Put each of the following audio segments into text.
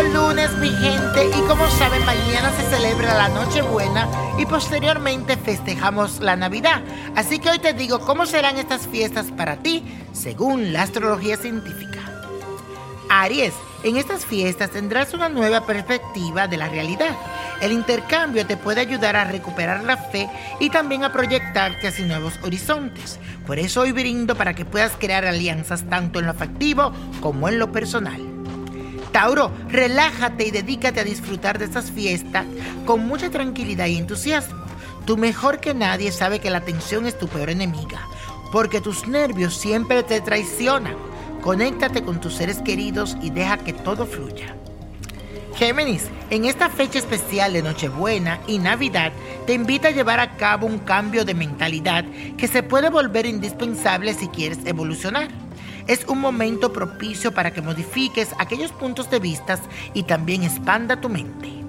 Lunes, mi gente. Y como saben, mañana se celebra la Nochebuena y posteriormente festejamos la Navidad. Así que hoy te digo cómo serán estas fiestas para ti según la astrología científica. Aries, en estas fiestas tendrás una nueva perspectiva de la realidad. El intercambio te puede ayudar a recuperar la fe y también a proyectarte hacia nuevos horizontes. Por eso hoy brindo para que puedas crear alianzas tanto en lo afectivo como en lo personal. Tauro, relájate y dedícate a disfrutar de estas fiestas con mucha tranquilidad y entusiasmo. Tú mejor que nadie sabe que la tensión es tu peor enemiga, porque tus nervios siempre te traicionan. Conéctate con tus seres queridos y deja que todo fluya. Géminis, en esta fecha especial de Nochebuena y Navidad, te invita a llevar a cabo un cambio de mentalidad que se puede volver indispensable si quieres evolucionar es un momento propicio para que modifiques aquellos puntos de vista y también expanda tu mente.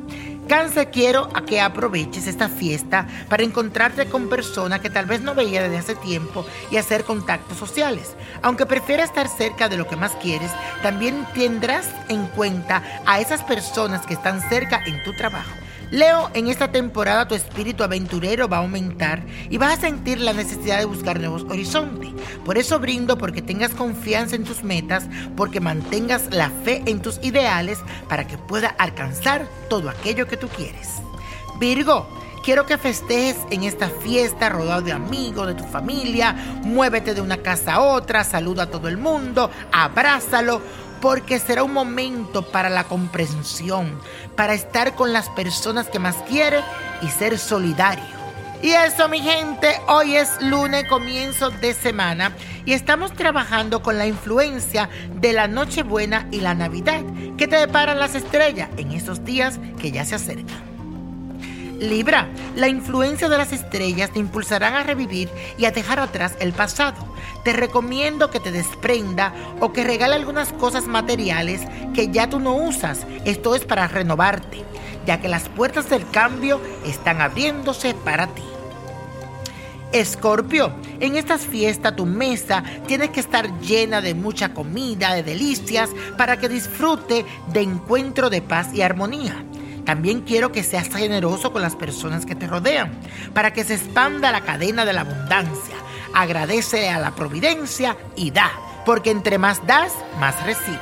Cáncer, quiero a que aproveches esta fiesta para encontrarte con personas que tal vez no veía desde hace tiempo y hacer contactos sociales. Aunque prefieras estar cerca de lo que más quieres, también tendrás en cuenta a esas personas que están cerca en tu trabajo. Leo, en esta temporada tu espíritu aventurero va a aumentar y vas a sentir la necesidad de buscar nuevos horizontes. Por eso brindo porque tengas confianza en tus metas, porque mantengas la fe en tus ideales para que pueda alcanzar todo aquello que tú quieres. Virgo, Quiero que festejes en esta fiesta rodeado de amigos, de tu familia. Muévete de una casa a otra, saluda a todo el mundo, abrázalo, porque será un momento para la comprensión, para estar con las personas que más quiere y ser solidario. Y eso, mi gente, hoy es lunes, comienzo de semana, y estamos trabajando con la influencia de la Nochebuena y la Navidad que te deparan las estrellas en estos días que ya se acercan. Libra, la influencia de las estrellas te impulsarán a revivir y a dejar atrás el pasado. Te recomiendo que te desprenda o que regale algunas cosas materiales que ya tú no usas. Esto es para renovarte, ya que las puertas del cambio están abriéndose para ti. Escorpio, en estas fiestas tu mesa tiene que estar llena de mucha comida, de delicias, para que disfrute de encuentro de paz y armonía. También quiero que seas generoso con las personas que te rodean, para que se expanda la cadena de la abundancia. Agradece a la providencia y da, porque entre más das, más recibe.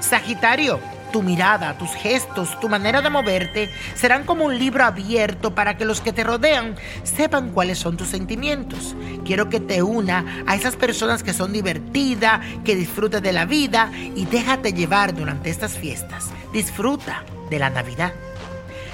Sagitario, tu mirada, tus gestos, tu manera de moverte serán como un libro abierto para que los que te rodean sepan cuáles son tus sentimientos. Quiero que te una a esas personas que son divertidas, que disfruten de la vida y déjate llevar durante estas fiestas. Disfruta de la Navidad.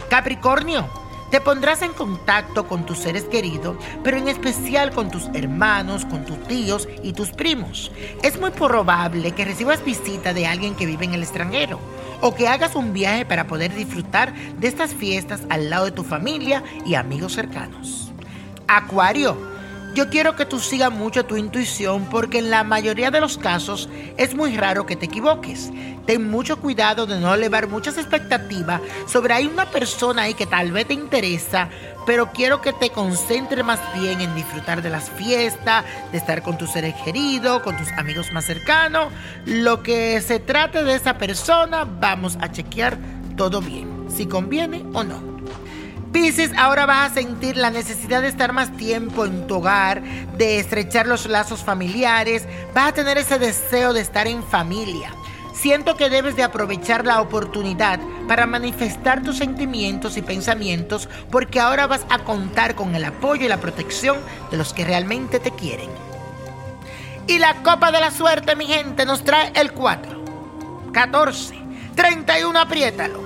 Capricornio, te pondrás en contacto con tus seres queridos, pero en especial con tus hermanos, con tus tíos y tus primos. Es muy probable que recibas visita de alguien que vive en el extranjero o que hagas un viaje para poder disfrutar de estas fiestas al lado de tu familia y amigos cercanos. Acuario, yo quiero que tú sigas mucho tu intuición porque en la mayoría de los casos es muy raro que te equivoques. Ten mucho cuidado de no elevar muchas expectativas sobre hay una persona ahí que tal vez te interesa, pero quiero que te concentres más bien en disfrutar de las fiestas, de estar con tus seres queridos, con tus amigos más cercanos. Lo que se trate de esa persona, vamos a chequear todo bien, si conviene o no. Ahora vas a sentir la necesidad de estar más tiempo en tu hogar, de estrechar los lazos familiares, vas a tener ese deseo de estar en familia. Siento que debes de aprovechar la oportunidad para manifestar tus sentimientos y pensamientos porque ahora vas a contar con el apoyo y la protección de los que realmente te quieren. Y la copa de la suerte, mi gente, nos trae el 4, 14, 31, apriétalo.